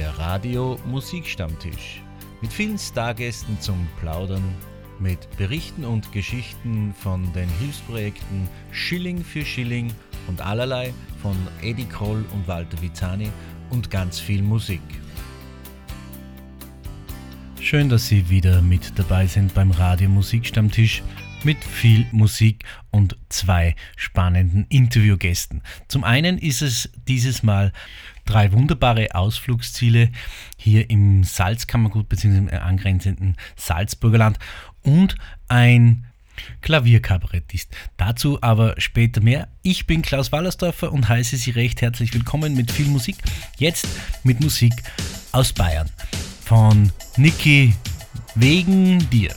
der Radio Musikstammtisch. Mit vielen Stargästen zum Plaudern, mit Berichten und Geschichten von den Hilfsprojekten Schilling für Schilling und allerlei von Eddie Kroll und Walter Vizani und ganz viel Musik. Schön, dass Sie wieder mit dabei sind beim Radio Musikstammtisch mit viel Musik und zwei spannenden Interviewgästen. Zum einen ist es dieses Mal drei wunderbare Ausflugsziele hier im Salzkammergut bzw. im angrenzenden Salzburgerland und ein Klavierkabarettist. Dazu aber später mehr. Ich bin Klaus Wallersdorfer und heiße Sie recht herzlich willkommen mit viel Musik. Jetzt mit Musik aus Bayern. Von Niki wegen dir.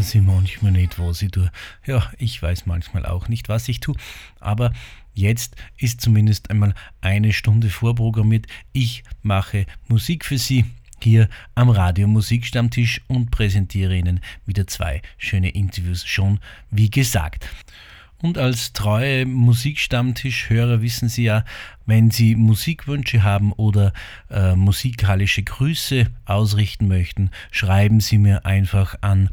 Weiß ich manchmal nicht, was ich tue. Ja, ich weiß manchmal auch nicht, was ich tue. Aber jetzt ist zumindest einmal eine Stunde vorprogrammiert. Ich mache Musik für Sie hier am Radio Musikstammtisch und präsentiere Ihnen wieder zwei schöne Interviews schon, wie gesagt. Und als treue Musikstammtischhörer wissen Sie ja, wenn Sie Musikwünsche haben oder äh, musikalische Grüße ausrichten möchten, schreiben Sie mir einfach an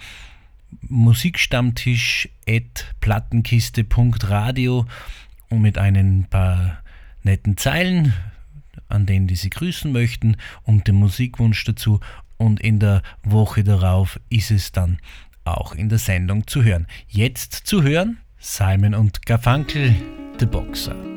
musikstammtisch.plattenkiste.radio und mit ein paar netten Zeilen, an denen die Sie grüßen möchten und dem Musikwunsch dazu. Und in der Woche darauf ist es dann auch in der Sendung zu hören. Jetzt zu hören Simon und Garfunkel, The Boxer.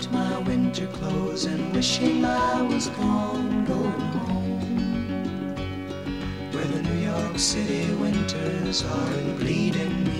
Out my winter clothes and wishing I was gone, going home. Where the New York City winters are bleeding me,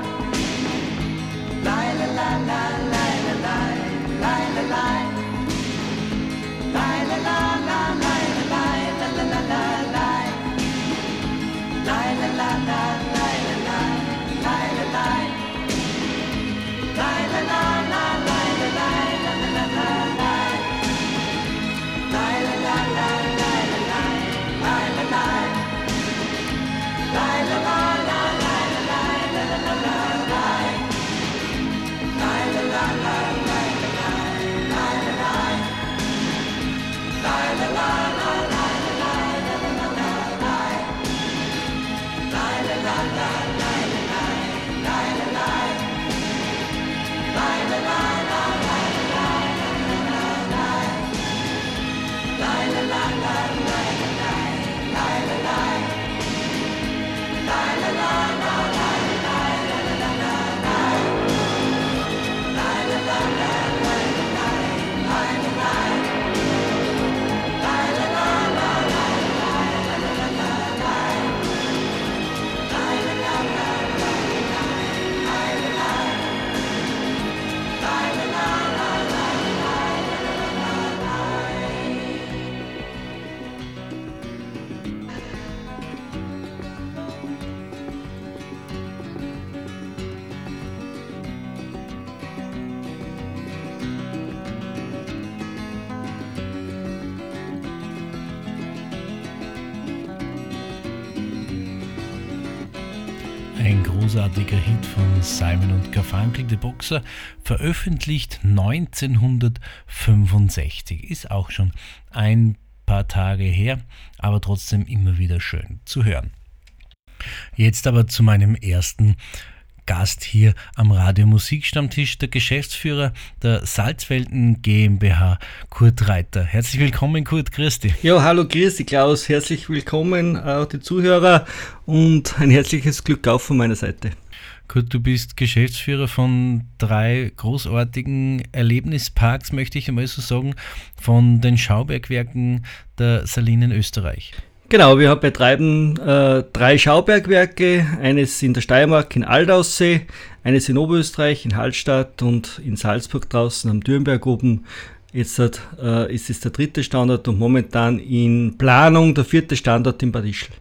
großartiger Hit von Simon und Garfunkel, The Boxer, veröffentlicht 1965. Ist auch schon ein paar Tage her, aber trotzdem immer wieder schön zu hören. Jetzt aber zu meinem ersten Gast hier am Radio Musikstammtisch, der Geschäftsführer der Salzwelten GmbH, Kurt Reiter. Herzlich willkommen, Kurt, dich. Ja, hallo, dich, Klaus. Herzlich willkommen, auch die Zuhörer und ein herzliches Glück auf von meiner Seite. Kurt, du bist Geschäftsführer von drei großartigen Erlebnisparks, möchte ich einmal so sagen, von den Schaubergwerken der Salinen Österreich. Genau, wir betreiben äh, drei Schaubergwerke, eines in der Steiermark in Aldaussee, eines in Oberösterreich in Hallstatt und in Salzburg draußen am Dürnberg oben. Jetzt äh, ist es der dritte Standort und momentan in Planung der vierte Standort in Bad Ischl.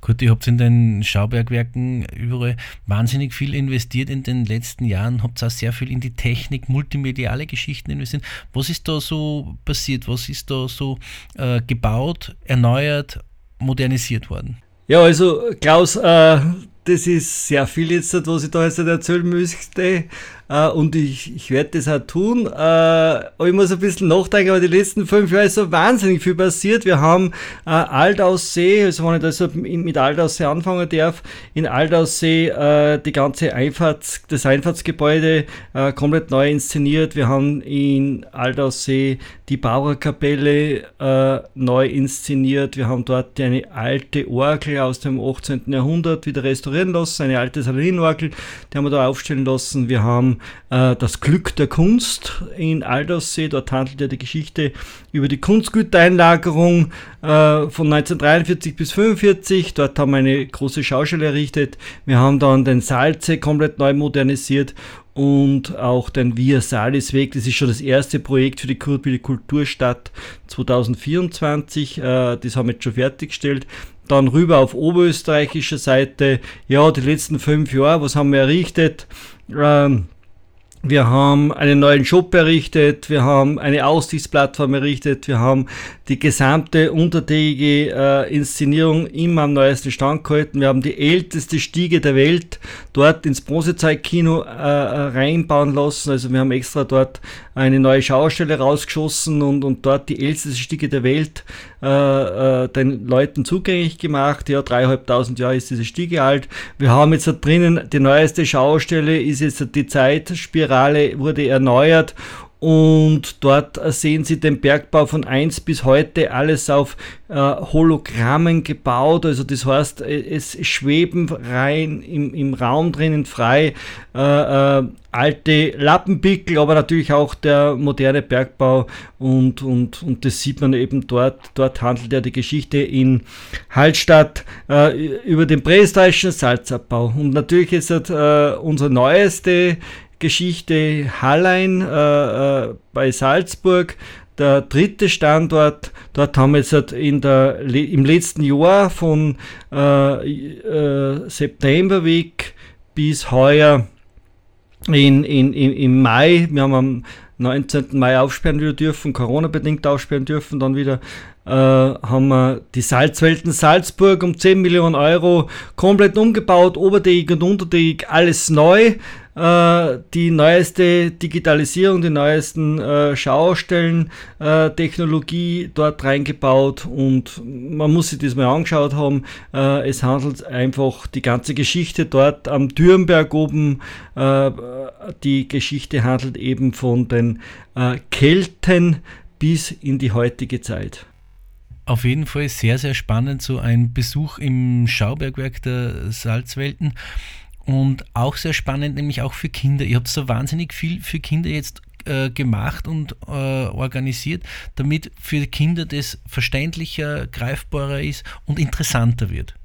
Gut, ihr habt in den Schaubergwerken überall wahnsinnig viel investiert in den letzten Jahren, habt auch sehr viel in die Technik, multimediale Geschichten investiert. Was ist da so passiert? Was ist da so äh, gebaut, erneuert, modernisiert worden? Ja, also Klaus, äh, das ist sehr viel jetzt, was ich da jetzt erzählen müsste. Äh, und ich, ich werde das auch tun. Äh, aber ich muss ein bisschen nachdenken, aber die letzten fünf Jahre ist so wahnsinnig viel passiert. Wir haben äh, Altaussee, also wenn ich das mit Altaussee anfangen darf, in Altaussee die ganze Einfahrts, das Einfahrtsgebäude komplett neu inszeniert. Wir haben in Altaussee die Bauerkapelle neu inszeniert. Wir haben dort eine alte Orgel aus dem 18. Jahrhundert wieder restaurieren lassen, eine alte Saloninorgel, die haben wir da aufstellen lassen. Wir haben äh, das Glück der Kunst in Aldaussee. Dort handelt ja die Geschichte über die Kunstgütereinlagerung äh, von 1943 bis 1945. Dort haben wir eine große Schaustelle errichtet. Wir haben dann den Salze komplett neu modernisiert und auch den Via Salis Weg. Das ist schon das erste Projekt für die Kulturstadt 2024. Äh, das haben wir jetzt schon fertiggestellt. Dann rüber auf oberösterreichischer Seite. Ja, die letzten fünf Jahre, was haben wir errichtet? Ähm, wir haben einen neuen Shop errichtet, wir haben eine Aussichtsplattform errichtet, wir haben die gesamte untertägige äh, Inszenierung immer am neuesten Stand gehalten. Wir haben die älteste Stiege der Welt dort ins Bronzezeitkino äh, äh, reinbauen lassen. Also wir haben extra dort eine neue Schaustelle rausgeschossen und, und dort die älteste Stiege der Welt äh, äh, den Leuten zugänglich gemacht. Ja, dreieinhalbtausend Jahre ist diese Stiege alt. Wir haben jetzt da drinnen die neueste Schaustelle, ist jetzt die Zeitspirale, wurde erneuert und dort sehen Sie den Bergbau von 1 bis heute alles auf äh, Hologrammen gebaut. Also das heißt, äh, es schweben rein im, im Raum drinnen frei äh, äh, alte Lappenpickel, aber natürlich auch der moderne Bergbau und, und, und das sieht man eben dort. Dort handelt ja die Geschichte in Hallstatt äh, über den prähistorischen Salzabbau. Und natürlich ist das, äh, unsere neueste Geschichte Hallein äh, äh, bei Salzburg. Der dritte Standort, dort haben wir jetzt halt in der, im letzten Jahr von äh, äh, September weg bis heuer in, in, in, im Mai, wir haben am 19. Mai aufsperren wieder dürfen, Corona-bedingt aufsperren dürfen, dann wieder äh, haben wir die Salzwelten Salzburg um 10 Millionen Euro komplett umgebaut, oberdeckig und unterdeckig, alles neu. Äh, die neueste Digitalisierung, die neuesten äh, Schaustellen, äh, dort reingebaut und man muss sich das mal angeschaut haben. Es handelt einfach die ganze Geschichte dort am Dürnberg oben. Die Geschichte handelt eben von den Kelten bis in die heutige Zeit. Auf jeden Fall sehr, sehr spannend, so ein Besuch im Schaubergwerk der Salzwelten. Und auch sehr spannend, nämlich auch für Kinder. Ihr habt so wahnsinnig viel für Kinder jetzt äh, gemacht und äh, organisiert, damit für Kinder das verständlicher, greifbarer ist und interessanter wird.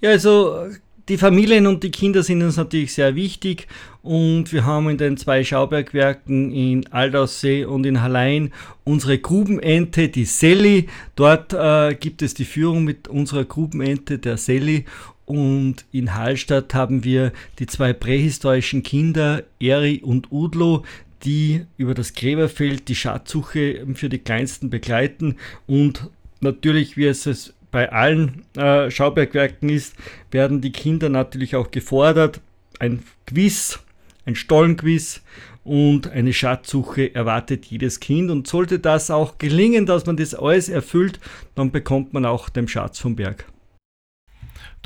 Ja, also die Familien und die Kinder sind uns natürlich sehr wichtig. Und wir haben in den zwei Schaubergwerken in Aldaussee und in Hallein unsere Grubenente, die Selli. Dort äh, gibt es die Führung mit unserer Grubenente, der Selli. Und in Hallstatt haben wir die zwei prähistorischen Kinder, Eri und Udlo, die über das Gräberfeld die Schatzsuche für die Kleinsten begleiten. Und natürlich, wie es bei allen äh, Schaubergwerken ist, werden die Kinder natürlich auch gefordert. Ein Quiz, ein Stollenquiz und eine Schatzsuche erwartet jedes Kind. Und sollte das auch gelingen, dass man das alles erfüllt, dann bekommt man auch den Schatz vom Berg.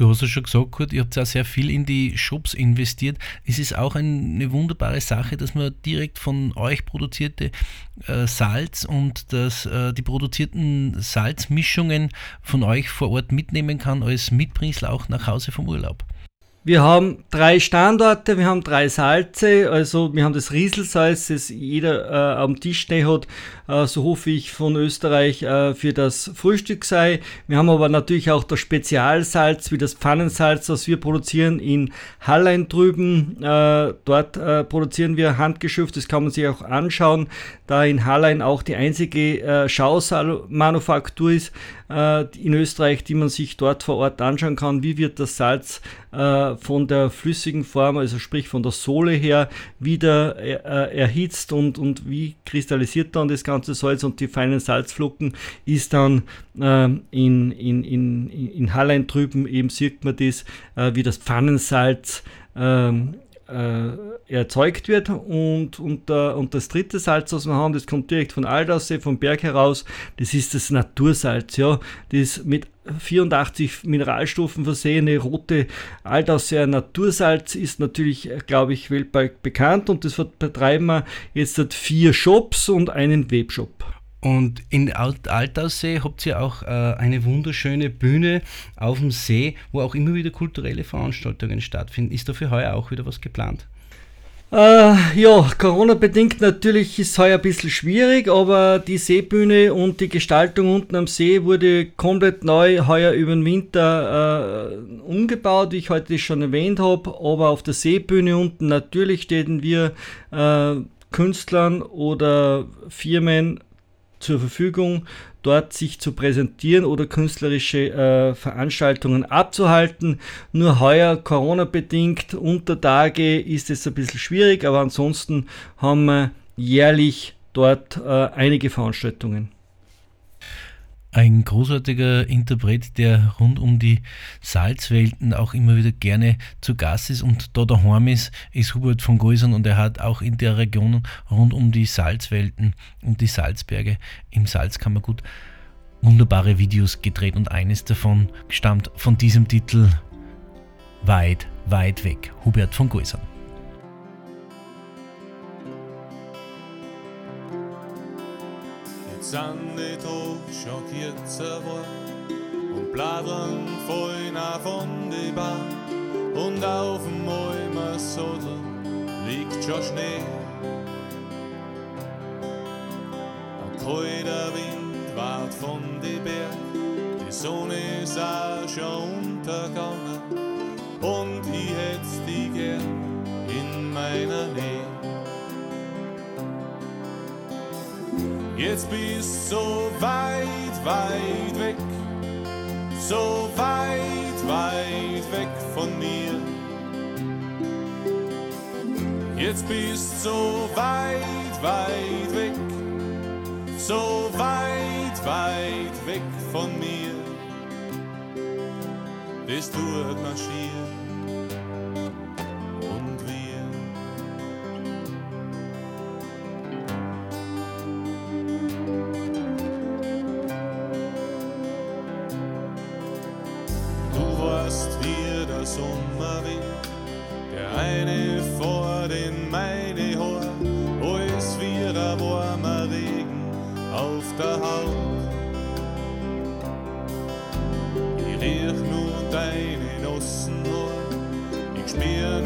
Du hast es schon gesagt, Kurt, ihr habt ja sehr viel in die Shops investiert. Es ist auch eine wunderbare Sache, dass man direkt von euch produzierte äh, Salz und das, äh, die produzierten Salzmischungen von euch vor Ort mitnehmen kann als Mitbringsel auch nach Hause vom Urlaub. Wir haben drei Standorte, wir haben drei Salze, also wir haben das Rieselsalz, das jeder äh, am Tisch stehen hat, äh, so hoffe ich von Österreich äh, für das Frühstück sei. Wir haben aber natürlich auch das Spezialsalz, wie das Pfannensalz, das wir produzieren in Hallein drüben. Äh, dort äh, produzieren wir handgeschürft, das kann man sich auch anschauen, da in Hallein auch die einzige äh, Schausalmanufaktur ist in Österreich, die man sich dort vor Ort anschauen kann, wie wird das Salz äh, von der flüssigen Form, also sprich von der Sohle her, wieder äh, erhitzt und, und wie kristallisiert dann das ganze Salz? Und die feinen Salzflocken ist dann äh, in, in, in, in Hallein drüben, eben sieht man das, äh, wie das Pfannensalz ähm, äh, erzeugt wird. Und, und, äh, und das dritte Salz, was wir haben, das kommt direkt von Aldaussee, vom Berg heraus. Das ist das Natursalz. Ja. Das mit 84 Mineralstoffen versehene rote Aldausseer Natursalz ist natürlich, glaube ich, weltweit bekannt und das betreiben wir jetzt hat vier Shops und einen Webshop. Und in Altaussee habt ihr auch äh, eine wunderschöne Bühne auf dem See, wo auch immer wieder kulturelle Veranstaltungen stattfinden. Ist da für heuer auch wieder was geplant? Äh, ja, Corona-bedingt natürlich ist heuer ein bisschen schwierig, aber die Seebühne und die Gestaltung unten am See wurde komplett neu heuer über den Winter äh, umgebaut, wie ich heute schon erwähnt habe. Aber auf der Seebühne unten natürlich stehen wir äh, Künstlern oder Firmen zur Verfügung, dort sich zu präsentieren oder künstlerische äh, Veranstaltungen abzuhalten. Nur heuer Corona-bedingt unter Tage ist es ein bisschen schwierig, aber ansonsten haben wir jährlich dort äh, einige Veranstaltungen. Ein großartiger Interpret, der rund um die Salzwelten auch immer wieder gerne zu Gast ist und da daheim ist, ist Hubert von Geusern und er hat auch in der Region rund um die Salzwelten und die Salzberge im Salzkammergut wunderbare Videos gedreht und eines davon stammt von diesem Titel Weit, weit weg. Hubert von Geusern. Schon kürzer geworden und Bladern auch von die Bahn und auf dem Almer Sodel liegt schon Schnee. Ein kalter Wind wart von die Berg, die Sonne ist auch schon untergegangen und ich hätt's die gern in meiner Nähe. Jetzt bist so weit, weit weg, so weit, weit weg von mir. Jetzt bist so weit, weit weg, so weit, weit weg von mir. Das tut man Sommerwind. Der eine vor den Meidehor, alles wie ein warmer Regen auf der Haut. Ich riech nur deine Nossenhaar, ich spür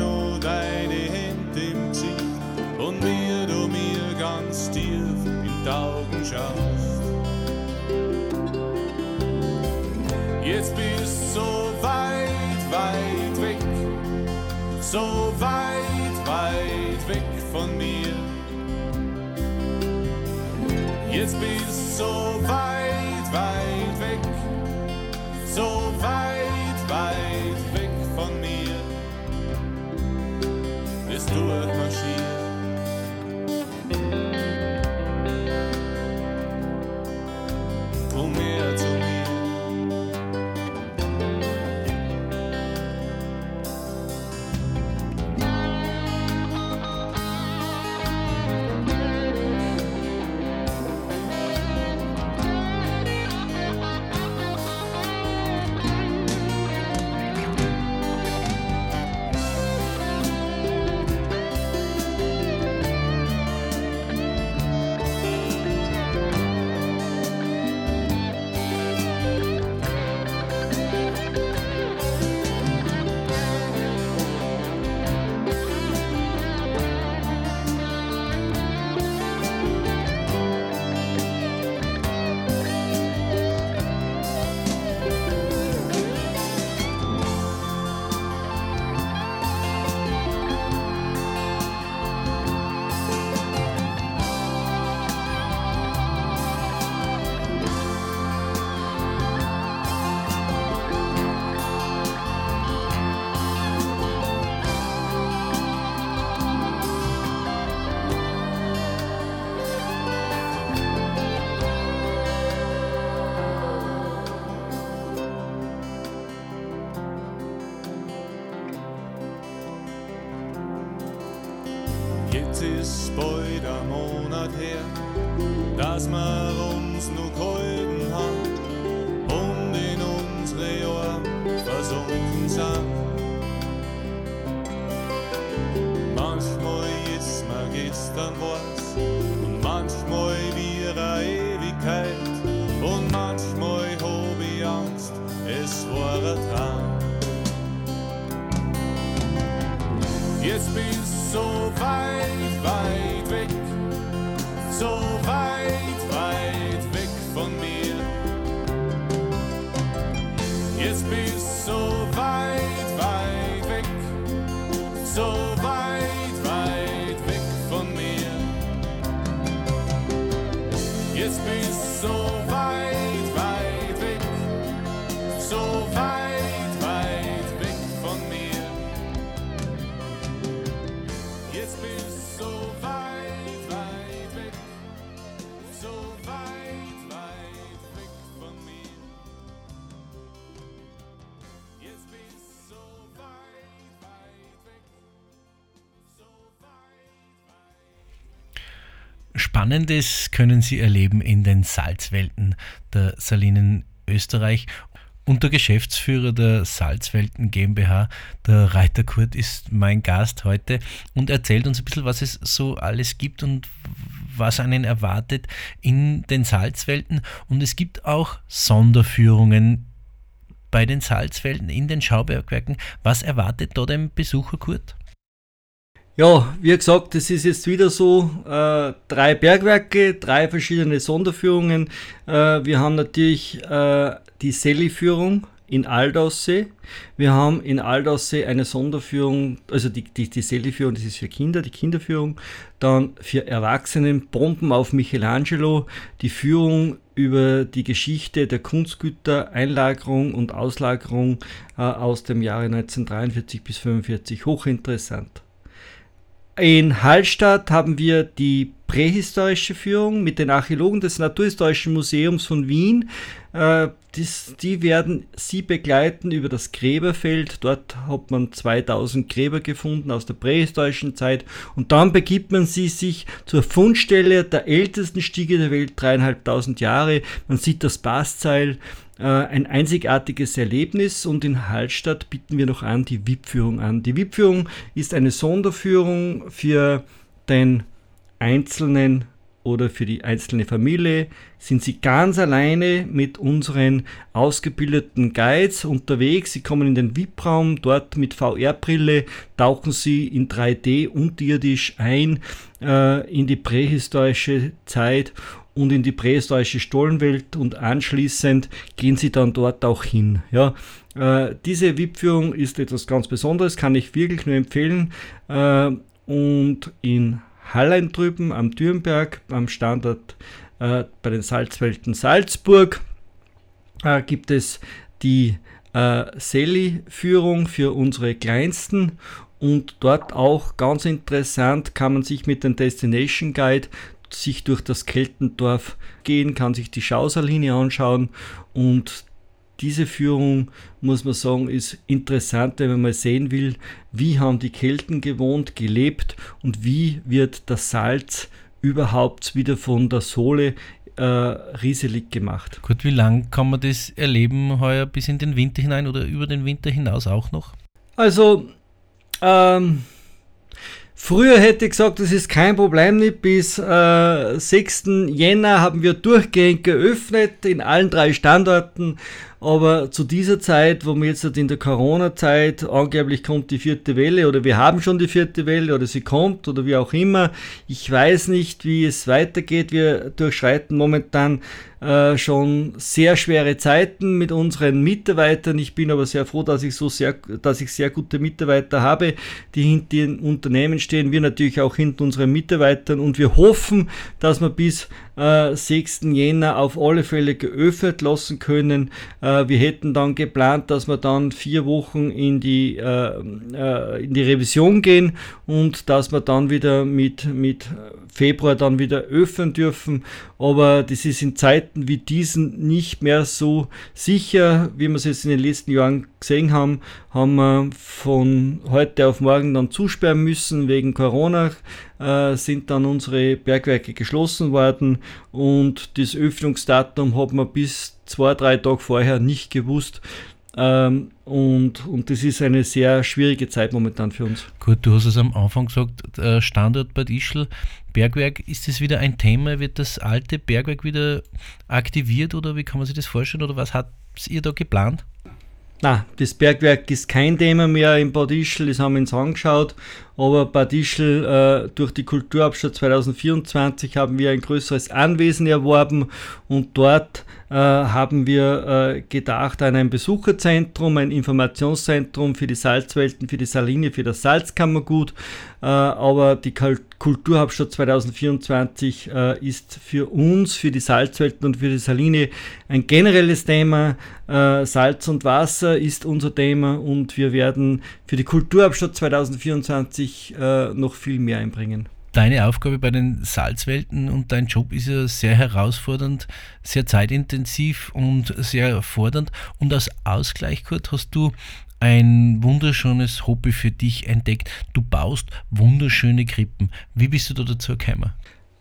Spannendes können Sie erleben in den Salzwelten der Salinen Österreich. Und der Geschäftsführer der Salzwelten GmbH, der Reiter Kurt, ist mein Gast heute und erzählt uns ein bisschen, was es so alles gibt und was einen erwartet in den Salzwelten. Und es gibt auch Sonderführungen bei den Salzwelten in den Schaubergwerken. Was erwartet da den Besucher Kurt? Ja, wie gesagt, das ist jetzt wieder so, äh, drei Bergwerke, drei verschiedene Sonderführungen. Äh, wir haben natürlich äh, die Selli-Führung in Aldaussee. Wir haben in Aldaussee eine Sonderführung, also die, die, die Selli-Führung, das ist für Kinder, die Kinderführung. Dann für Erwachsenen Bomben auf Michelangelo, die Führung über die Geschichte der Kunstgüter, Einlagerung und Auslagerung äh, aus dem Jahre 1943 bis 1945. Hochinteressant. In Hallstatt haben wir die prähistorische Führung mit den Archäologen des Naturhistorischen Museums von Wien. Äh, dies, die werden Sie begleiten über das Gräberfeld. Dort hat man 2000 Gräber gefunden aus der prähistorischen Zeit. Und dann begibt man Sie sich zur Fundstelle der ältesten Stiege der Welt, dreieinhalbtausend Jahre. Man sieht das Bastseil äh, ein einzigartiges Erlebnis und in Hallstatt bieten wir noch an die VIP-Führung an. Die VIP-Führung ist eine Sonderführung für den einzelnen oder für die einzelne Familie. Sind Sie ganz alleine mit unseren ausgebildeten Guides unterwegs. Sie kommen in den VIP-Raum, dort mit VR-Brille tauchen Sie in 3D unterirdisch ein äh, in die prähistorische Zeit und in die prähistorische Stollenwelt und anschließend gehen sie dann dort auch hin. Ja, äh, diese VIP-Führung ist etwas ganz Besonderes, kann ich wirklich nur empfehlen. Äh, und in Hallein drüben am Dürnberg, am Standort äh, bei den Salzwelten Salzburg, äh, gibt es die äh, Seli-Führung für unsere Kleinsten und dort auch ganz interessant kann man sich mit dem Destination Guide sich durch das Keltendorf gehen, kann sich die Schauserlinie anschauen und diese Führung, muss man sagen, ist interessant, wenn man mal sehen will, wie haben die Kelten gewohnt, gelebt und wie wird das Salz überhaupt wieder von der Sohle äh, rieselig gemacht. Gut, wie lang kann man das erleben heuer bis in den Winter hinein oder über den Winter hinaus auch noch? Also, ähm, Früher hätte ich gesagt, das ist kein Problem nicht. Bis äh, 6. Jänner haben wir durchgehend geöffnet in allen drei Standorten. Aber zu dieser Zeit, wo wir jetzt in der Corona-Zeit, angeblich kommt die vierte Welle oder wir haben schon die vierte Welle oder sie kommt oder wie auch immer. Ich weiß nicht, wie es weitergeht. Wir durchschreiten momentan äh, schon sehr schwere Zeiten mit unseren Mitarbeitern. Ich bin aber sehr froh, dass ich so sehr, dass ich sehr gute Mitarbeiter habe, die hinter den Unternehmen stehen. Wir natürlich auch hinter unseren Mitarbeitern und wir hoffen, dass wir bis äh, 6. Jänner auf alle Fälle geöffnet lassen können. Äh, wir hätten dann geplant, dass wir dann vier Wochen in die, äh, äh, in die Revision gehen und dass wir dann wieder mit, mit Februar dann wieder öffnen dürfen. Aber das ist in Zeiten wie diesen nicht mehr so sicher, wie wir es jetzt in den letzten Jahren gesehen haben, haben wir von heute auf morgen dann zusperren müssen wegen Corona. Äh, sind dann unsere Bergwerke geschlossen worden und das Öffnungsdatum hat man bis zwei, drei Tage vorher nicht gewusst. Ähm, und, und das ist eine sehr schwierige Zeit momentan für uns. Gut, du hast es am Anfang gesagt, Standort Bad Ischl, Bergwerk, ist das wieder ein Thema? Wird das alte Bergwerk wieder aktiviert oder wie kann man sich das vorstellen oder was habt ihr da geplant? Na, das Bergwerk ist kein Thema mehr in Bad Ischl, das haben wir uns angeschaut, aber Bad Ischl äh, durch die Kulturabschluss 2024 haben wir ein größeres Anwesen erworben und dort äh, haben wir äh, gedacht an ein Besucherzentrum, ein Informationszentrum für die Salzwelten, für die Saline, für das Salzkammergut. Äh, aber die Kulturhauptstadt 2024 ist für uns, für die Salzwelten und für die Saline ein generelles Thema. Salz und Wasser ist unser Thema und wir werden für die Kulturhauptstadt 2024 noch viel mehr einbringen deine Aufgabe bei den Salzwelten und dein Job ist ja sehr herausfordernd, sehr zeitintensiv und sehr fordernd. Und als Ausgleich, Kurt, hast du ein wunderschönes Hobby für dich entdeckt. Du baust wunderschöne Krippen. Wie bist du da dazu gekommen?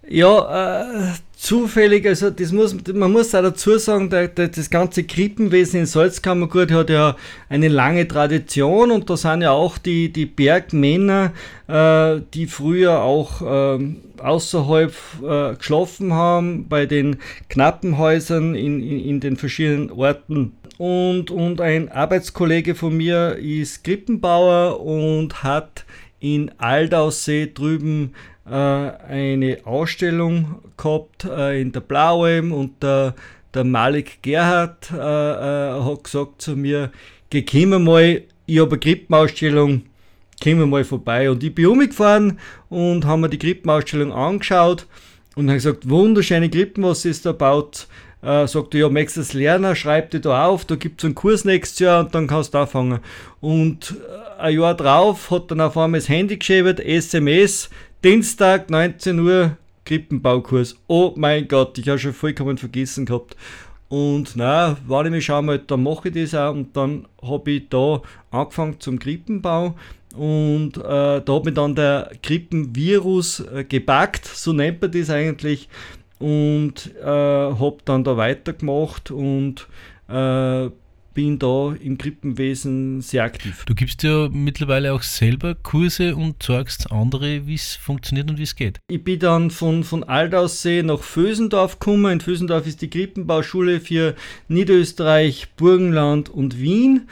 Ja, äh, zufällig, also das muss, man muss auch dazu sagen, der, der, das ganze Krippenwesen in Salzkammergut hat ja eine lange Tradition und da sind ja auch die, die Bergmänner, äh, die früher auch äh, außerhalb äh, geschlafen haben, bei den Knappenhäusern in, in, in den verschiedenen Orten. Und, und ein Arbeitskollege von mir ist Krippenbauer und hat in Aldaussee drüben äh, eine Ausstellung gehabt äh, in der Blauem und der, der Malik Gerhard äh, hat gesagt zu mir, geh mal, ich habe eine Krippenausstellung, komm mal vorbei. Und ich bin umgefahren und haben mir die Krippenausstellung angeschaut und habe gesagt, wunderschöne Krippen, was ist da baut. Äh, sagt ja, möchtest das lernen, schreib dir da auf, da gibt es einen Kurs nächstes Jahr und dann kannst du anfangen. Und ein Jahr drauf hat dann auf einmal das Handy geschrieben, SMS, Dienstag 19 Uhr Krippenbaukurs. Oh mein Gott, ich habe schon vollkommen vergessen gehabt. Und na, warte mich schau mal, dann mache ich das auch. Und dann habe ich da angefangen zum Krippenbau. Und äh, da hat mich dann der Krippenvirus äh, gepackt, so nennt man das eigentlich. Und äh, habe dann da weitergemacht und äh, bin da im Krippenwesen sehr aktiv. Du gibst ja mittlerweile auch selber Kurse und zeigst andere, wie es funktioniert und wie es geht. Ich bin dann von, von Aldaussee nach Vösendorf gekommen. In Vösendorf ist die Krippenbauschule für Niederösterreich, Burgenland und Wien.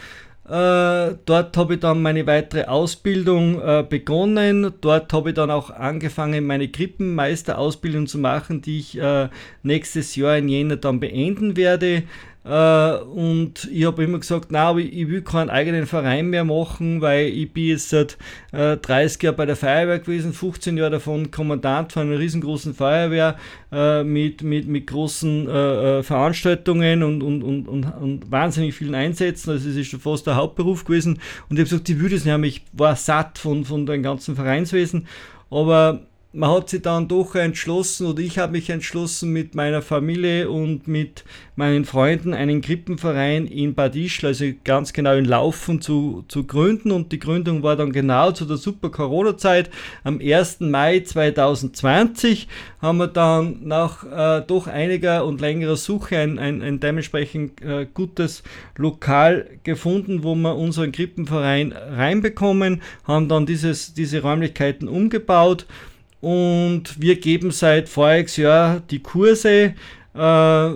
Äh, dort habe ich dann meine weitere Ausbildung äh, begonnen. Dort habe ich dann auch angefangen, meine Krippenmeisterausbildung zu machen, die ich äh, nächstes Jahr in Jänner dann beenden werde. Uh, und ich habe immer gesagt, na, ich, ich, will keinen eigenen Verein mehr machen, weil ich bin jetzt seit äh, 30 Jahren bei der Feuerwehr gewesen, 15 Jahre davon Kommandant von einer riesengroßen Feuerwehr äh, mit, mit, mit großen äh, äh Veranstaltungen und, und, und, und, und wahnsinnig vielen Einsätzen. Also es ist schon fast der Hauptberuf gewesen. Und ich habe gesagt, ich würde es nicht Ich war satt von, von dem ganzen Vereinswesen. Aber man hat sich dann doch entschlossen oder ich habe mich entschlossen mit meiner Familie und mit meinen Freunden einen Krippenverein in Bad Ischl, also ganz genau in Laufen zu, zu gründen und die Gründung war dann genau zu der super Corona-Zeit am 1. Mai 2020 haben wir dann nach äh, doch einiger und längerer Suche ein, ein, ein dementsprechend äh, gutes Lokal gefunden, wo wir unseren Krippenverein reinbekommen, haben dann dieses, diese Räumlichkeiten umgebaut und wir geben seit voriges Jahr die Kurse äh,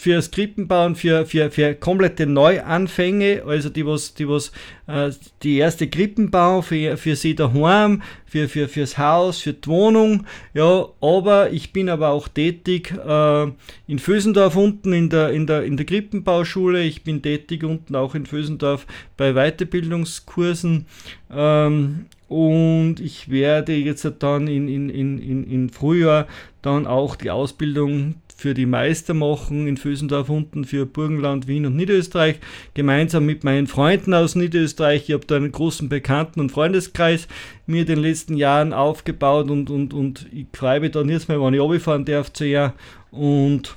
für Skriptenbauen, für, für, für komplette Neuanfänge, also die was, die was äh, die erste Krippenbau für, für sie daheim, für, für, fürs Haus, für die Wohnung, ja, aber ich bin aber auch tätig äh, in Fösendorf unten in der, in, der, in der Krippenbauschule, ich bin tätig unten auch in Fösendorf bei Weiterbildungskursen. Ähm, und ich werde jetzt dann in, in, in, in, Frühjahr dann auch die Ausbildung für die Meister machen in Fösendorf unten für Burgenland, Wien und Niederösterreich, gemeinsam mit meinen Freunden aus Niederösterreich. Ich habe da einen großen Bekannten- und Freundeskreis mir in den letzten Jahren aufgebaut und, und, und ich freue mich dann jetzt mal, wenn ich runterfahren darf zu ihr und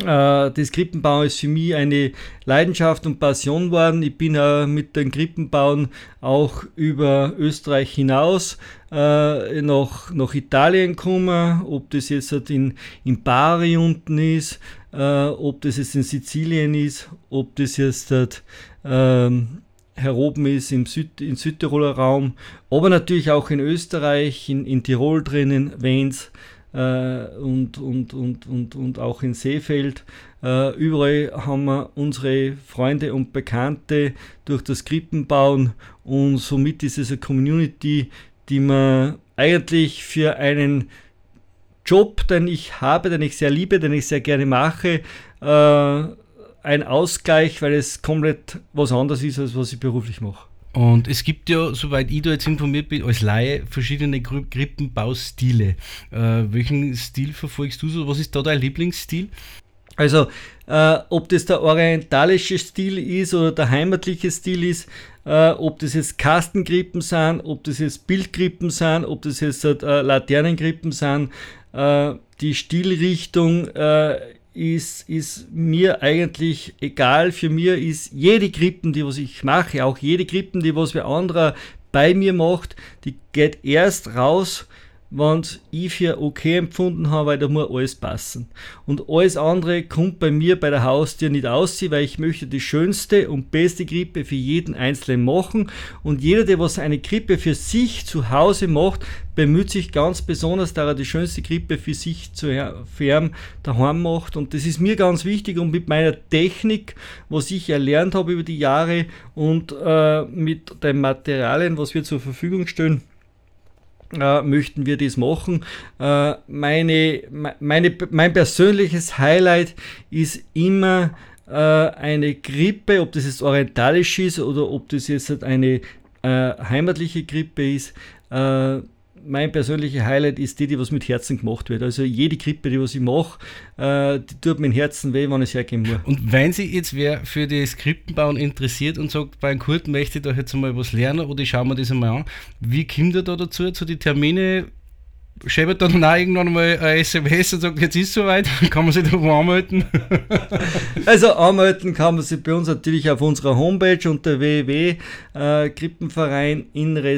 Äh, das Krippenbauen ist für mich eine Leidenschaft und Passion geworden. Ich bin äh, mit dem Krippenbauen auch über Österreich hinaus äh, nach, nach Italien gekommen, ob das jetzt halt in, in Bari unten ist, äh, ob das jetzt in Sizilien ist, ob das jetzt halt, ähm, heroben ist im, Süd, im Südtiroler Raum, aber natürlich auch in Österreich, in, in Tirol drinnen, Wens und, und, und, und, und auch in Seefeld. Äh, überall haben wir unsere Freunde und Bekannte durch das Krippenbauen und somit ist es eine Community, die man eigentlich für einen Job, den ich habe, den ich sehr liebe, den ich sehr gerne mache, äh, ein Ausgleich, weil es komplett was anderes ist, als was ich beruflich mache. Und es gibt ja, soweit ich da jetzt informiert bin, als Laie verschiedene Krippenbaustile. Äh, welchen Stil verfolgst du so? Was ist da dein Lieblingsstil? Also, äh, ob das der orientalische Stil ist oder der heimatliche Stil ist, äh, ob das jetzt Kastengrippen sind, ob das jetzt Bildgrippen sind, ob das jetzt äh, Laternengrippen sind, äh, die Stilrichtung äh, ist, ist mir eigentlich egal. Für mir ist jede Krippen, die was ich mache, auch jede Krippen, die was wer anderer bei mir macht, die geht erst raus, wenn ich für okay empfunden habe, weil da muss alles passen. Und alles andere kommt bei mir bei der Haustür nicht aussehen, weil ich möchte die schönste und beste Krippe für jeden Einzelnen machen. Und jeder, der was eine Krippe für sich zu Hause macht, bemüht sich ganz besonders, dass er die schönste Krippe für sich zu färben daheim macht. Und das ist mir ganz wichtig und mit meiner Technik, was ich erlernt habe über die Jahre und äh, mit den Materialien, was wir zur Verfügung stellen, äh, möchten wir das machen. Äh, meine, meine, mein persönliches Highlight ist immer äh, eine Grippe, ob das jetzt orientalisch ist oder ob das jetzt eine äh, heimatliche Grippe ist äh, mein persönlicher Highlight ist die, die was mit Herzen gemacht wird. Also jede Krippe, die was ich mache, äh, die tut mein Herzen weh, wenn ich es hergeben muss. Und wenn sich jetzt wer für das Krippenbauen interessiert und sagt, bei einem Kurt möchte ich da jetzt einmal was lernen oder ich schaue mir das einmal an, wie kommt er da dazu, zu die Termine schreibt dann auch irgendwann mal ein SMS und sagt, jetzt ist es soweit, kann man sich da wo anmelden? also anmelden kann man sich bei uns natürlich auf unserer Homepage unter www.krippenverein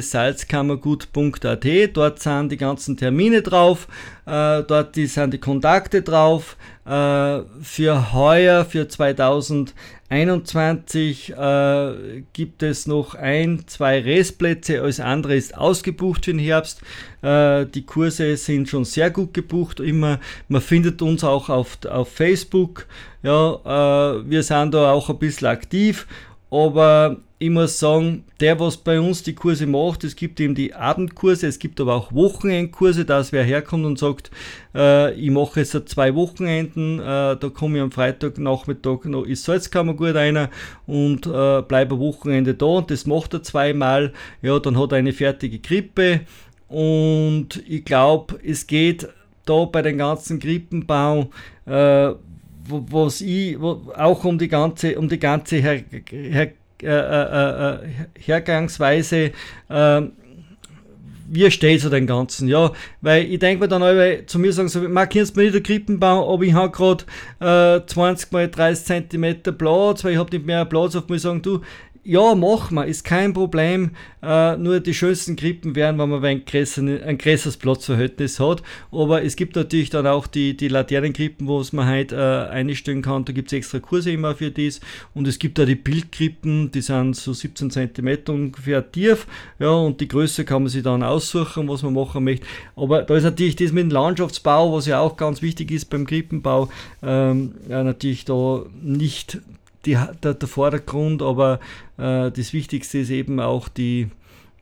Salzkammergut.at. Dort sind die ganzen Termine drauf, äh, dort sind die Kontakte drauf. Äh, für heuer, für 2021 äh, gibt es noch ein, zwei Restplätze, alles andere ist ausgebucht für den Herbst. Äh, die Kurse sind schon sehr gut gebucht. Immer, man findet uns auch auf, auf Facebook. Ja, äh, wir sind da auch ein bisschen aktiv aber ich muss sagen, der, was bei uns die Kurse macht, es gibt eben die Abendkurse, es gibt aber auch Wochenendkurse, dass wer herkommt und sagt, äh, ich mache jetzt zwei Wochenenden, äh, da komme ich am Freitagnachmittag noch ins Salzkammergut einer und äh, bleibe ein Wochenende da und das macht er zweimal, ja, dann hat er eine fertige Krippe und ich glaube, es geht da bei den ganzen Krippenbau äh, was ich, auch um die ganze, um die ganze Her, Her, äh, äh, äh Hergangsweise, äh, wie steht zu den Ganzen, ja, weil ich denke mir dann alle zu mir sagen, so, man kannst mir nicht den Krippenbau, aber ich habe gerade äh, 20 mal 30 cm Platz, weil ich habe nicht mehr Platz. Auf mir sagen, du, ja, machen wir, ist kein Problem. Äh, nur die schönsten Krippen wären, wenn man ein, größer, ein größeres Platzverhältnis hat. Aber es gibt natürlich dann auch die, die Laternengrippen, wo es man halt äh, einstellen kann. Da gibt es extra Kurse immer für das. Und es gibt auch die Bildkrippen, die sind so 17 cm ungefähr tief. Ja, und die Größe kann man sich dann aussuchen, was man machen möchte. Aber da ist natürlich das mit dem Landschaftsbau, was ja auch ganz wichtig ist beim Krippenbau, ähm, ja, natürlich da nicht die, der, der Vordergrund, aber äh, das Wichtigste ist eben auch die,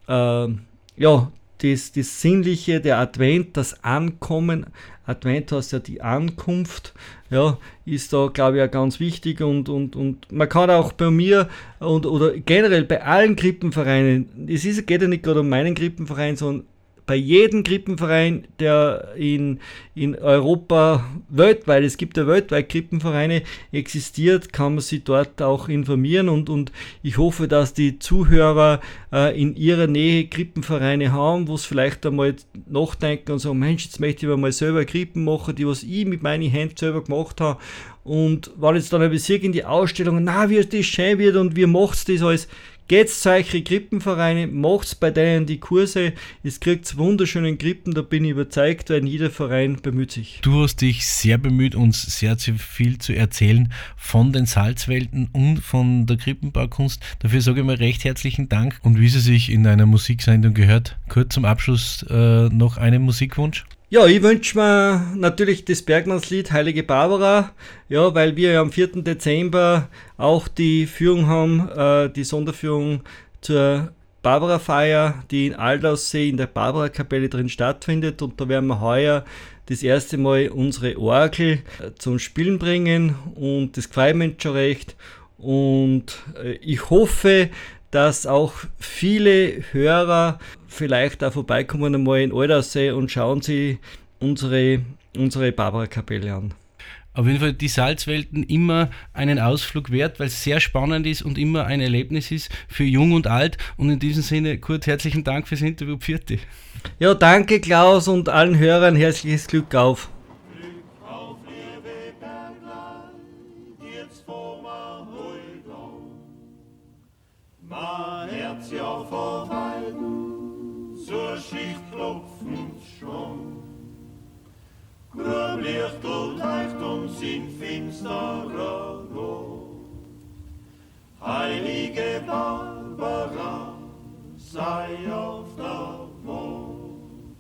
äh, ja, das, das Sinnliche, der Advent, das Ankommen. Advent heißt ja die Ankunft, ja, ist da, glaube ich, auch ganz wichtig und, und, und man kann auch bei mir und, oder generell bei allen Krippenvereinen, es ist, geht ja nicht gerade um meinen Krippenverein, sondern bei jedem Krippenverein, der in, in Europa weltweit, es gibt ja weltweit Krippenvereine, existiert, kann man sich dort auch informieren und, und ich hoffe, dass die Zuhörer äh, in ihrer Nähe Krippenvereine haben, wo es vielleicht einmal nachdenken und sagen, Mensch, jetzt möchte ich mal selber Krippen machen, die was ich mit meinen Händen selber gemacht habe. Und wenn jetzt dann ein Bezirk in die Ausstellung, na, wie das schön wird und wie macht's das alles, Geht's zu euch Krippenvereine, macht's bei denen die Kurse, es kriegt wunderschönen Krippen, da bin ich überzeugt, weil jeder Verein bemüht sich. Du hast dich sehr bemüht, uns sehr, sehr viel zu erzählen von den Salzwelten und von der Krippenbaukunst. Dafür sage ich mal recht herzlichen Dank. Und wie sie sich in einer Musiksendung gehört, kurz zum Abschluss äh, noch einen Musikwunsch. Ja, ich wünsche mir natürlich das Bergmannslied Heilige Barbara, ja, weil wir am 4. Dezember auch die Führung haben, äh, die Sonderführung zur Barbara-Feier, die in Aldaussee in der Barbara-Kapelle drin stattfindet. Und da werden wir heuer das erste Mal unsere Orgel äh, zum Spielen bringen und das gefällt mir schon recht. Und äh, ich hoffe, dass auch viele Hörer vielleicht da vorbeikommen einmal in Aldersee und schauen sie unsere, unsere Barbara-Kapelle an. Auf jeden Fall die Salzwelten immer einen Ausflug wert, weil es sehr spannend ist und immer ein Erlebnis ist für Jung und Alt. Und in diesem Sinne, Kurt, herzlichen Dank fürs Interview. Pfiat Ja, danke Klaus und allen Hörern herzliches Glück auf. Mein Herz ja verweiden, zur Schicht klopfend schon. Grüblichtel leicht uns in finsterer Not. Heilige Barbara, sei auf der Mond.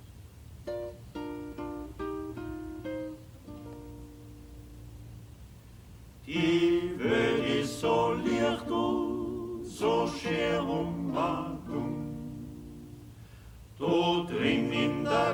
Die Welt ist so licht und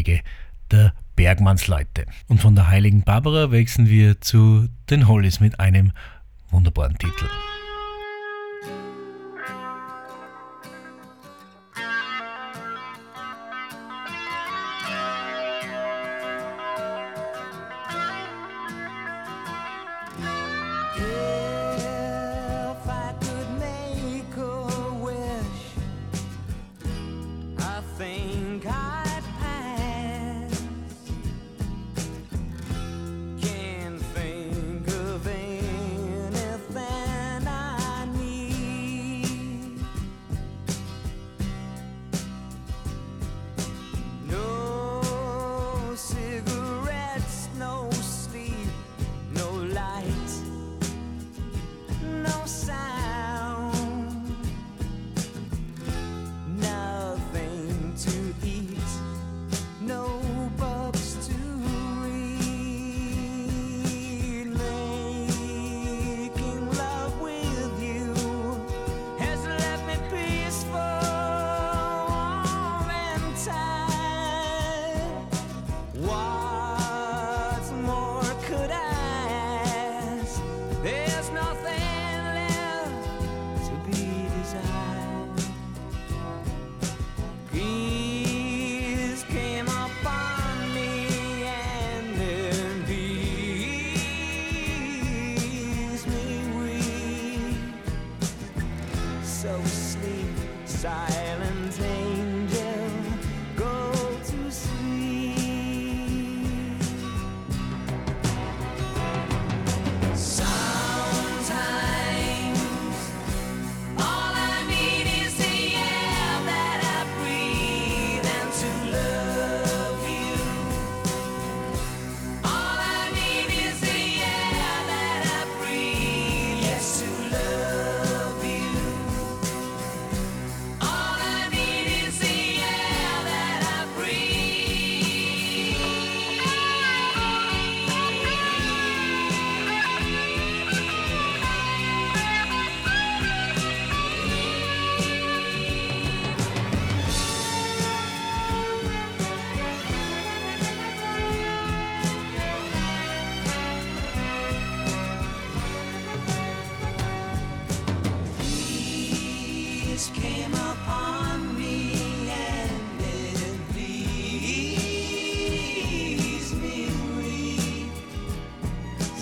Schutzheilige der Bergmannsleute. Und von der heiligen Barbara wechseln wir zu den Hollies mit einem wunderbaren Titel.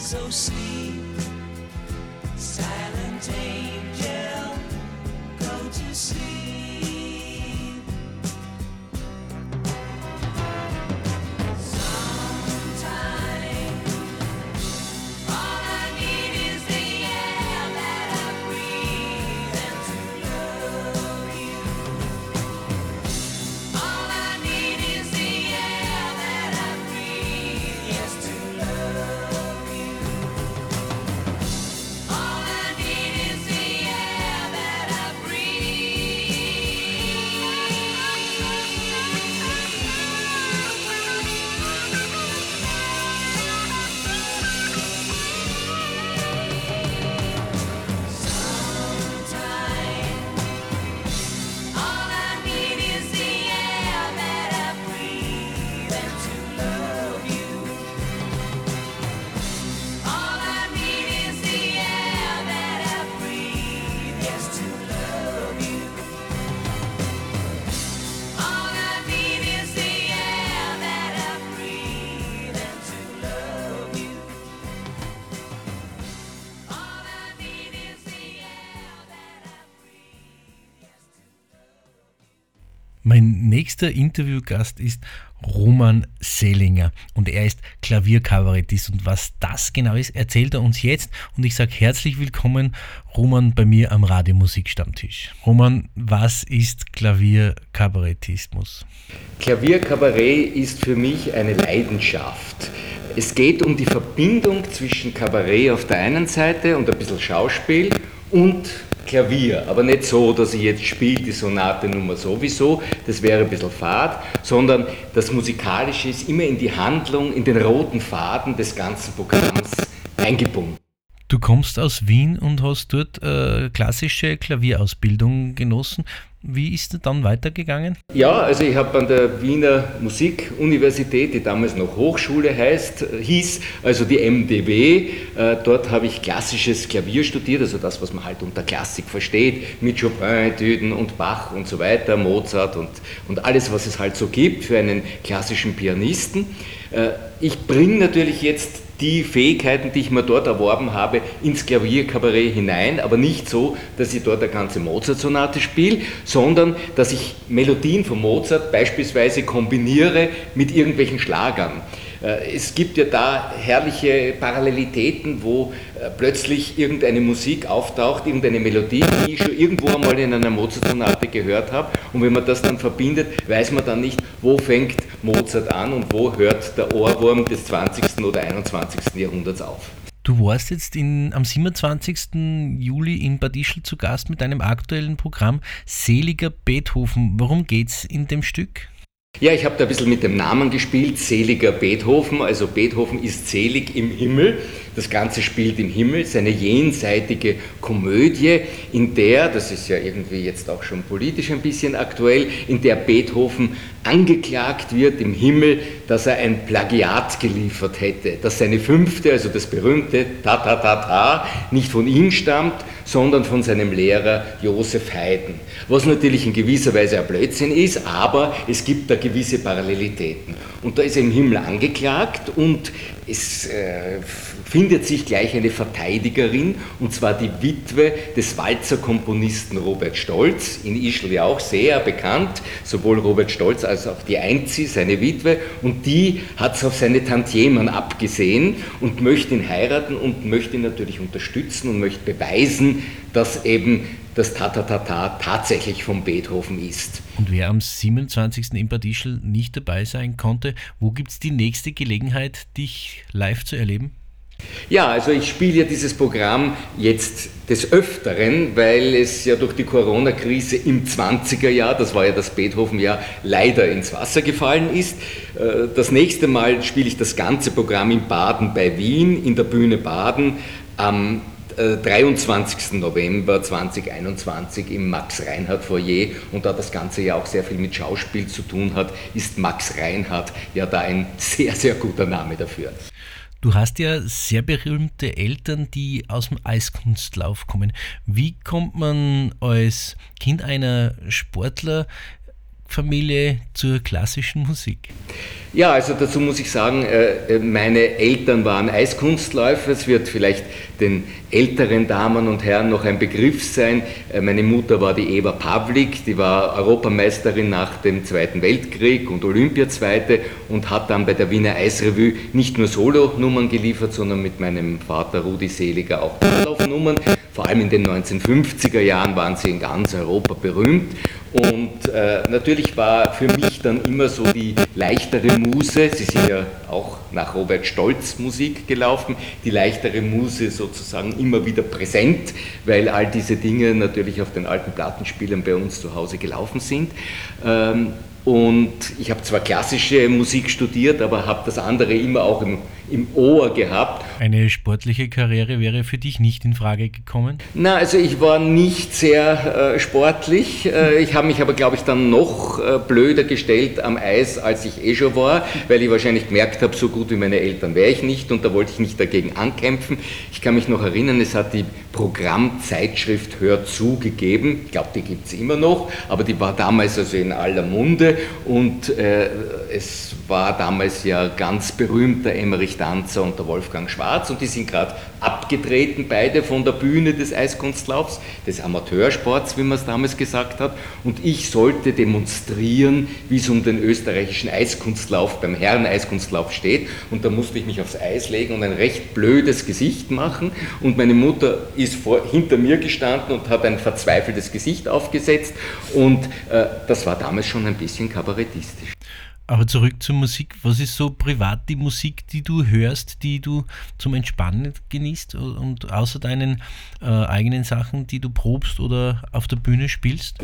so sweet. Nächster Interviewgast ist Roman Selinger und er ist Klavierkabarettist und was das genau ist, erzählt er uns jetzt und ich sage herzlich willkommen Roman bei mir am Radiomusikstammtisch. Roman, was ist Klavierkabarettismus? Klavierkabarett ist für mich eine Leidenschaft. Es geht um die Verbindung zwischen Kabarett auf der einen Seite und ein bisschen Schauspiel und Klavier, aber nicht so, dass ich jetzt spiele die Sonate Nummer sowieso, das wäre ein bisschen fad, sondern das Musikalische ist immer in die Handlung, in den roten Faden des ganzen Programms eingebunden. Du kommst aus Wien und hast dort äh, klassische Klavierausbildung genossen. Wie ist es dann weitergegangen? Ja, also ich habe an der Wiener Musikuniversität, die damals noch Hochschule heißt, hieß, also die MDW, äh, dort habe ich klassisches Klavier studiert, also das, was man halt unter Klassik versteht, mit Chopin-Etüden und Bach und so weiter, Mozart und, und alles, was es halt so gibt für einen klassischen Pianisten. Äh, ich bringe natürlich jetzt die Fähigkeiten, die ich mir dort erworben habe, ins Klavierkabarett hinein, aber nicht so, dass ich dort eine ganze Mozart-Sonate spiele, sondern dass ich Melodien von Mozart beispielsweise kombiniere mit irgendwelchen Schlagern. Äh, es gibt ja da herrliche Parallelitäten, wo äh, plötzlich irgendeine Musik auftaucht, irgendeine Melodie, die ich schon irgendwo einmal in einer Mozart-Sonate gehört habe. Und wenn man das dann verbindet, weiß man dann nicht, wo fängt Mozart an und wo hört der Ohrwurm des 20. oder 21. Jahrhunderts auf. Du warst jetzt in, am 27. Juli in Bad Ischl zu Gast mit einem aktuellen Programm Seliger Beethoven. Worum geht es in dem Stück? Ja, ich habe da ein bisschen mit dem Namen gespielt, seliger Beethoven. Also Beethoven ist selig im Himmel. Das Ganze spielt im Himmel, seine jenseitige Komödie, in der, das ist ja irgendwie jetzt auch schon politisch ein bisschen aktuell, in der Beethoven angeklagt wird im Himmel, dass er ein Plagiat geliefert hätte, dass seine fünfte, also das berühmte Ta-Ta-Ta-Ta, nicht von ihm stammt, sondern von seinem Lehrer Josef Haydn. Was natürlich in gewisser Weise ein Blödsinn ist, aber es gibt da gewisse Parallelitäten. Und da ist er im Himmel angeklagt und es äh, findet sich gleich eine Verteidigerin, und zwar die Witwe des Walzerkomponisten Robert Stolz, in Ischl ja auch sehr bekannt, sowohl Robert Stolz als auch die Einzi, seine Witwe, und die hat es auf seine Tantiemen abgesehen und möchte ihn heiraten und möchte ihn natürlich unterstützen und möchte beweisen, dass eben das Tatatata tatsächlich von Beethoven ist. Und wer am 27. in Bad Ischl nicht dabei sein konnte, wo gibt es die nächste Gelegenheit, dich live zu erleben? Ja, also ich spiele ja dieses Programm jetzt des Öfteren, weil es ja durch die Corona-Krise im 20er Jahr, das war ja das Beethoven-Jahr, leider ins Wasser gefallen ist. Äh, das nächste Mal spiele ich das ganze Programm in Baden bei Wien, in der Bühne Baden, am 23. Äh, November 2021 im Max Reinhardt Foyer und da das Ganze ja auch sehr viel mit Schauspiel zu tun hat, ist Max Reinhardt ja da ein sehr, sehr guter Name dafür. Du hast ja sehr berühmte Eltern, die aus dem Eiskunstlauf kommen. Wie kommt man als Kind einer Sportlerfamilie zur klassischen Musik? Ja, also dazu muss ich sagen, äh, meine Eltern waren Eiskunstläufer. Es wird vielleicht den älteren Damen und Herren noch ein Begriff sein. Äh, meine Mutter war die Eva Pavlik, die war Europameisterin nach dem Zweiten Weltkrieg und Olympiazweite und hat dann bei der Wiener Eisrevue nicht nur Solo-Nummern geliefert, sondern mit meinem Vater Rudi Seliger auch Durchlaufnummern. Vor allem in den 1950er Jahren waren sie in ganz Europa berühmt. Und äh, natürlich war für mich dann immer so die leichtere Muse, Sie sind ja auch nach Robert Stolz Musik gelaufen, die leichtere Muse sozusagen immer wieder präsent, weil all diese Dinge natürlich auf den alten Plattenspielern bei uns zu Hause gelaufen sind. Ähm, und ich habe zwar klassische Musik studiert, aber habe das andere immer auch im im Ohr gehabt. Eine sportliche Karriere wäre für dich nicht in Frage gekommen? Na, also ich war nicht sehr äh, sportlich. Äh, ich habe mich aber, glaube ich, dann noch äh, blöder gestellt am Eis, als ich eh schon war, weil ich wahrscheinlich gemerkt habe, so gut wie meine Eltern wäre ich nicht und da wollte ich nicht dagegen ankämpfen. Ich kann mich noch erinnern, es hat die Programmzeitschrift Hör zu gegeben. Ich glaube, die gibt es immer noch, aber die war damals also in aller Munde und äh, es war damals ja ganz berühmter Emmerich Danzer und der Wolfgang Schwarz und die sind gerade abgetreten, beide von der Bühne des Eiskunstlaufs, des Amateursports, wie man es damals gesagt hat. Und ich sollte demonstrieren, wie es um den österreichischen Eiskunstlauf beim Herren-Eiskunstlauf steht. Und da musste ich mich aufs Eis legen und ein recht blödes Gesicht machen. Und meine Mutter ist vor, hinter mir gestanden und hat ein verzweifeltes Gesicht aufgesetzt. Und äh, das war damals schon ein bisschen kabarettistisch. Aber zurück zur Musik. Was ist so privat die Musik, die du hörst, die du zum Entspannen genießt und außer deinen äh, eigenen Sachen, die du probst oder auf der Bühne spielst?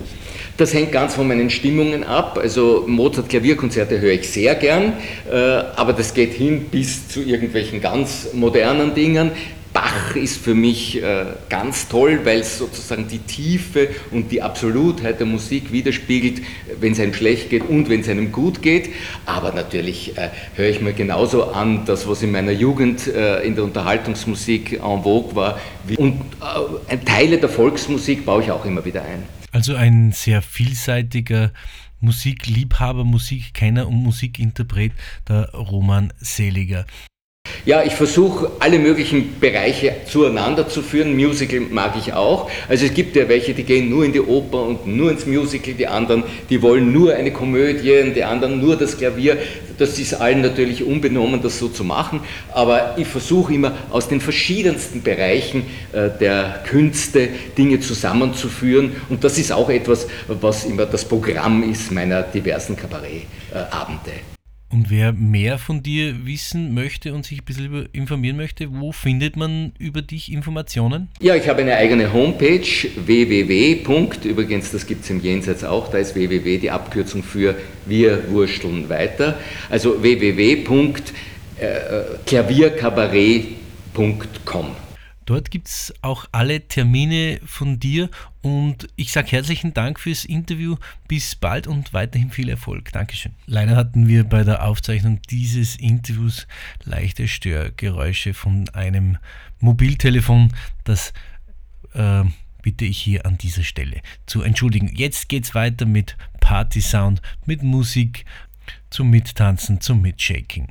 Das hängt ganz von meinen Stimmungen ab. Also Mozart Klavierkonzerte höre ich sehr gern, äh, aber das geht hin bis zu irgendwelchen ganz modernen Dingen. Bach ist für mich äh, ganz toll, weil es sozusagen die Tiefe und die Absolutheit der Musik widerspiegelt, wenn es einem schlecht geht und wenn es einem gut geht. Aber natürlich äh, höre ich mir genauso an, das, was in meiner Jugend äh, in der Unterhaltungsmusik en vogue war. Und Teile der Volksmusik baue ich auch immer wieder ein. Also ein sehr vielseitiger Musikliebhaber, Musikkenner und Musikinterpret, der Roman Seliger. Ja, ich versuche alle möglichen Bereiche zueinander zu führen. Musical mag ich auch. Also es gibt ja welche, die gehen nur in die Oper und nur ins Musical, die anderen, die wollen nur eine Komödie die anderen nur das Klavier. Das ist allen natürlich unbenommen, das so zu machen. Aber ich versuche immer aus den verschiedensten Bereichen äh, der Künste Dinge zusammenzuführen. Und das ist auch etwas, was immer das Programm ist meiner diversen Kabarettabende. Und wer mehr von dir wissen möchte und sich ein bisschen informieren möchte, wo findet man über dich Informationen? Ja, ich habe eine eigene Homepage, www. Übrigens, das gibt es im Jenseits auch, da ist www die Abkürzung für Wir wursteln weiter. Also www.klavierkabarett.com. Dort gibt es auch alle Termine von dir und ich sage herzlichen Dank fürs Interview. Bis bald und weiterhin viel Erfolg. Dankeschön. Leider hatten wir bei der Aufzeichnung dieses Interviews leichte Störgeräusche von einem Mobiltelefon. Das äh, bitte ich hier an dieser Stelle zu entschuldigen. Jetzt geht es weiter mit Party Sound, mit Musik zum Mittanzen, zum Mitshaking.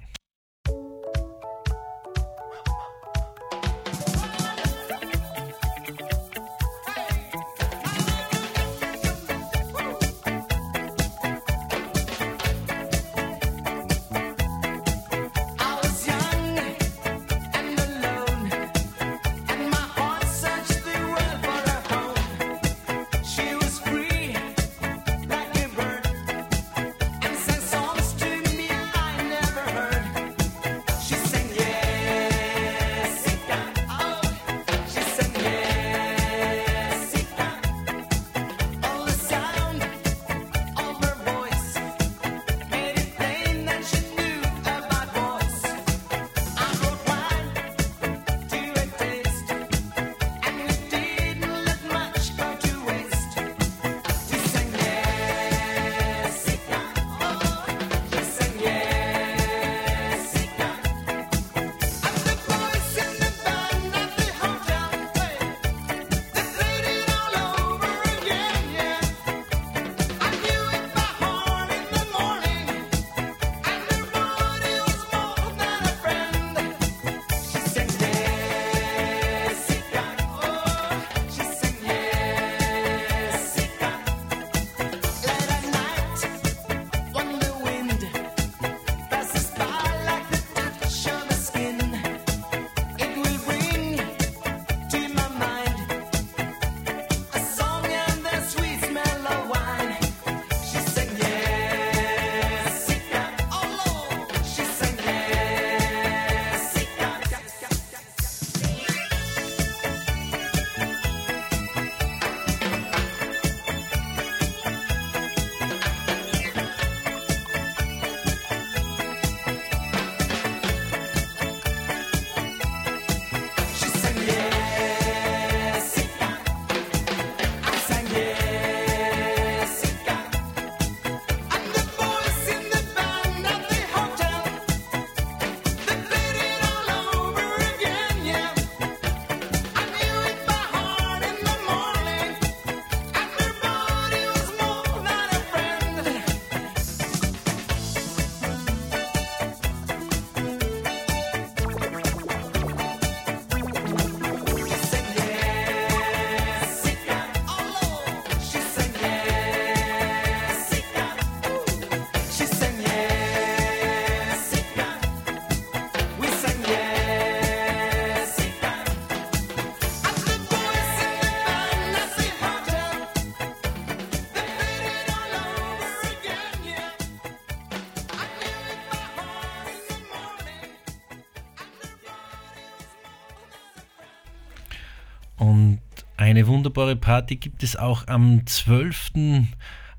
Wunderbare Party gibt es auch am 12.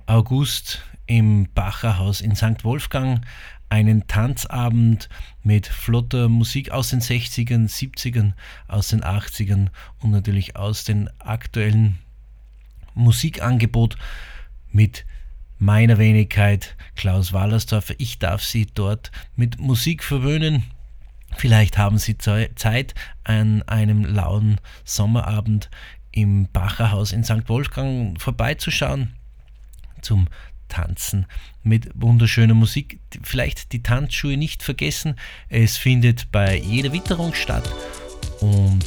August im Bacherhaus in St. Wolfgang. Einen Tanzabend mit flotter Musik aus den 60ern, 70ern, aus den 80ern und natürlich aus dem aktuellen Musikangebot mit meiner Wenigkeit Klaus Wallersdorfer. Ich darf Sie dort mit Musik verwöhnen. Vielleicht haben Sie Zeit an einem lauen Sommerabend im Bacherhaus in St. Wolfgang vorbeizuschauen zum Tanzen mit wunderschöner Musik. Vielleicht die Tanzschuhe nicht vergessen. Es findet bei jeder Witterung statt und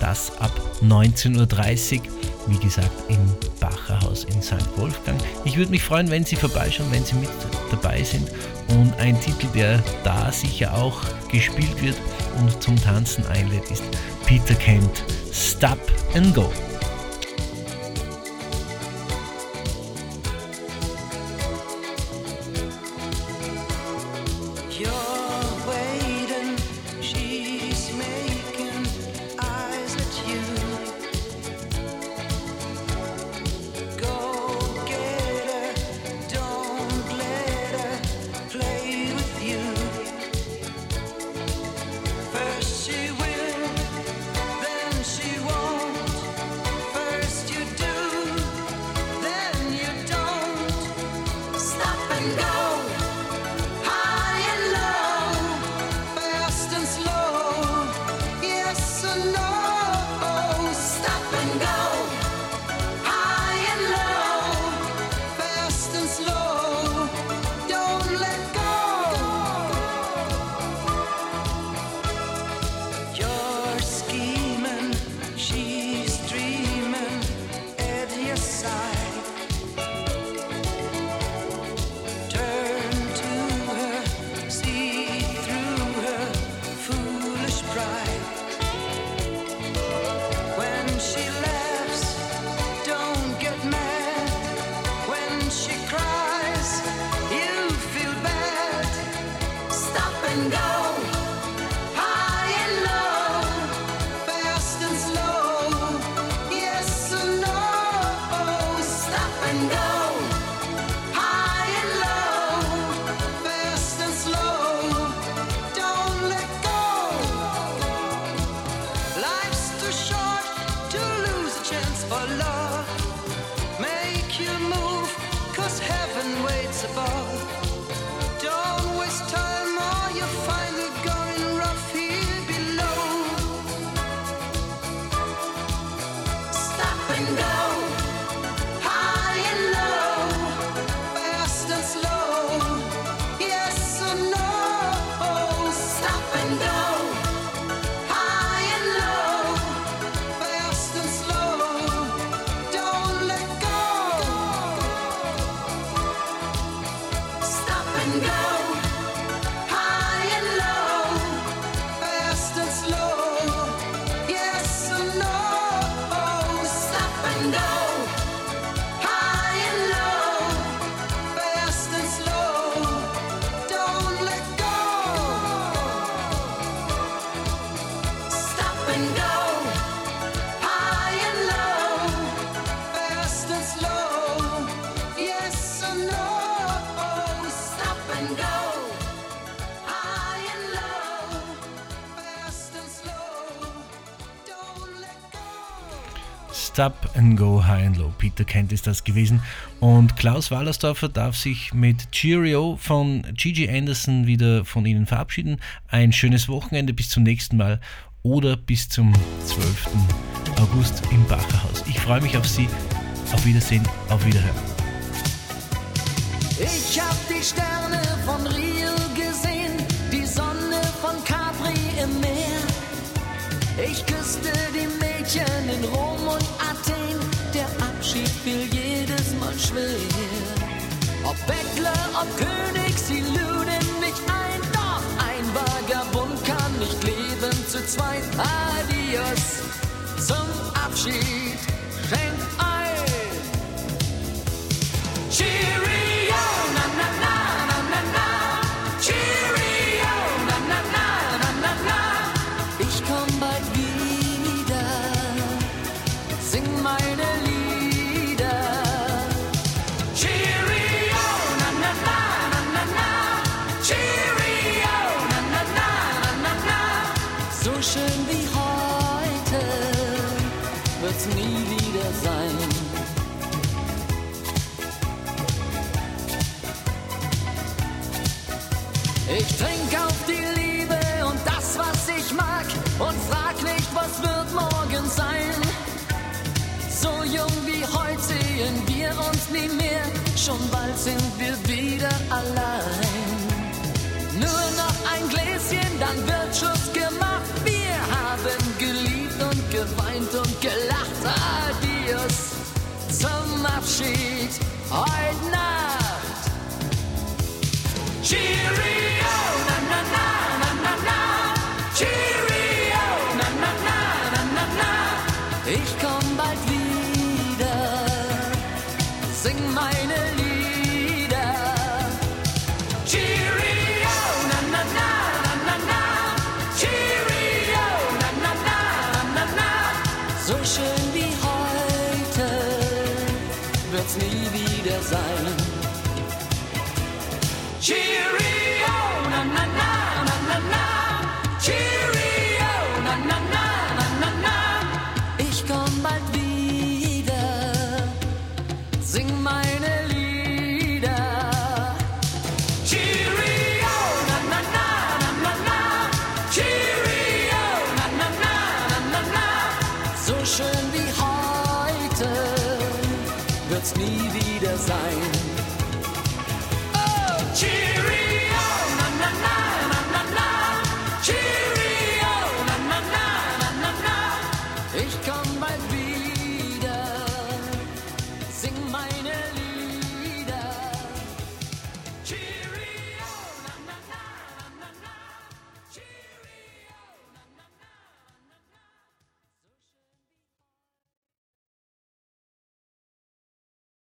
das ab 19.30 Uhr, wie gesagt, im Bacherhaus in St. Wolfgang. Ich würde mich freuen, wenn Sie vorbeischauen, wenn Sie mit dabei sind. Und ein Titel, der da sicher auch gespielt wird und zum Tanzen einlädt, ist Peter Kent Stop and Go. and go. Stop and Go High and Low. Peter Kent ist das gewesen. Und Klaus Wallersdorfer darf sich mit Cheerio von Gigi Anderson wieder von Ihnen verabschieden. Ein schönes Wochenende bis zum nächsten Mal oder bis zum 12. August im Bacherhaus. Ich freue mich auf Sie. Auf Wiedersehen, auf Wiederhören. Ich hab die Sterne von Rio gesehen, die Sonne von Capri im Meer. Ich küsste die Mädchen in Rom ob König, sie luden mich ein, doch ein Vagabund kann nicht leben zu zweit. Adios zum Abschied, schon bald sind wir wieder allein. Nur noch ein Gläschen, dann wird Schluss gemacht. Wir haben geliebt und geweint und gelacht. Adios zum Abschied heute Nacht. Cheerio!